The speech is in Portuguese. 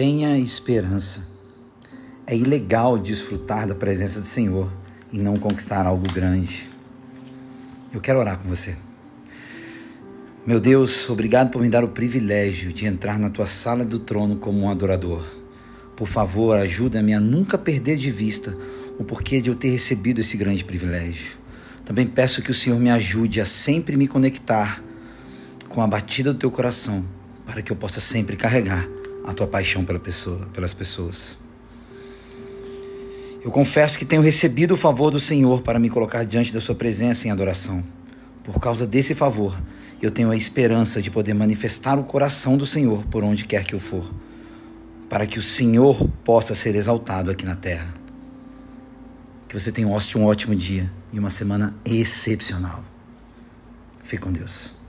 Tenha esperança. É ilegal desfrutar da presença do Senhor e não conquistar algo grande. Eu quero orar com você. Meu Deus, obrigado por me dar o privilégio de entrar na tua sala do trono como um adorador. Por favor, ajuda-me a nunca perder de vista o porquê de eu ter recebido esse grande privilégio. Também peço que o Senhor me ajude a sempre me conectar com a batida do teu coração, para que eu possa sempre carregar a tua paixão pela pessoa, pelas pessoas. Eu confesso que tenho recebido o favor do Senhor para me colocar diante da Sua presença em adoração. Por causa desse favor, eu tenho a esperança de poder manifestar o coração do Senhor por onde quer que eu for, para que o Senhor possa ser exaltado aqui na terra. Que você tenha um ótimo dia e uma semana excepcional. Fique com Deus.